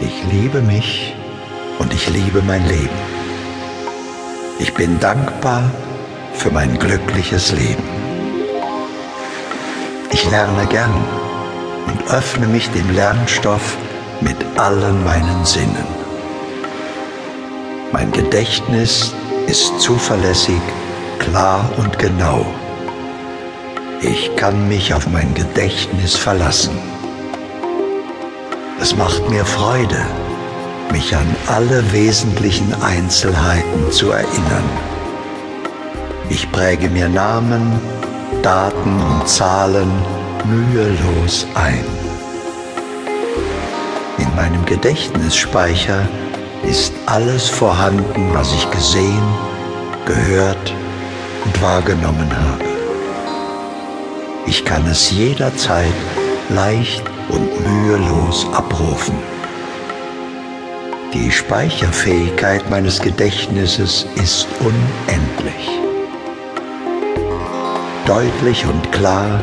Ich liebe mich und ich liebe mein Leben. Ich bin dankbar für mein glückliches Leben. Ich lerne gern und öffne mich dem Lernstoff mit allen meinen Sinnen. Mein Gedächtnis ist zuverlässig, klar und genau. Ich kann mich auf mein Gedächtnis verlassen. Es macht mir Freude, mich an alle wesentlichen Einzelheiten zu erinnern. Ich präge mir Namen, Daten und Zahlen mühelos ein. In meinem Gedächtnisspeicher ist alles vorhanden, was ich gesehen, gehört und wahrgenommen habe. Ich kann es jederzeit leicht und mühelos abrufen. Die Speicherfähigkeit meines Gedächtnisses ist unendlich. Deutlich und klar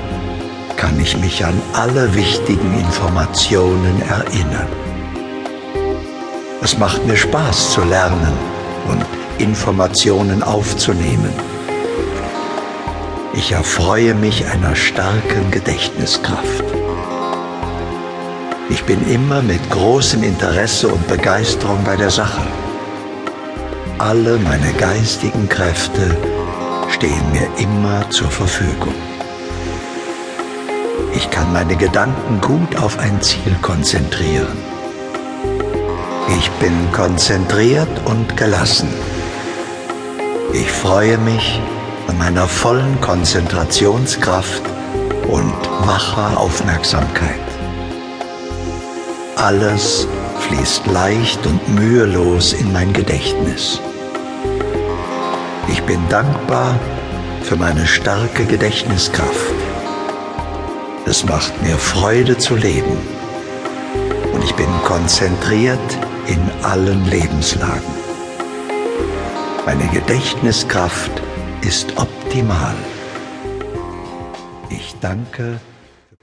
kann ich mich an alle wichtigen Informationen erinnern. Es macht mir Spaß zu lernen und Informationen aufzunehmen. Ich erfreue mich einer starken Gedächtniskraft. Ich bin immer mit großem Interesse und Begeisterung bei der Sache. Alle meine geistigen Kräfte stehen mir immer zur Verfügung. Ich kann meine Gedanken gut auf ein Ziel konzentrieren. Ich bin konzentriert und gelassen. Ich freue mich an meiner vollen Konzentrationskraft und wacher Aufmerksamkeit. Alles fließt leicht und mühelos in mein Gedächtnis. Ich bin dankbar für meine starke Gedächtniskraft. Es macht mir Freude zu leben und ich bin konzentriert in allen Lebenslagen. Meine Gedächtniskraft ist optimal. Ich danke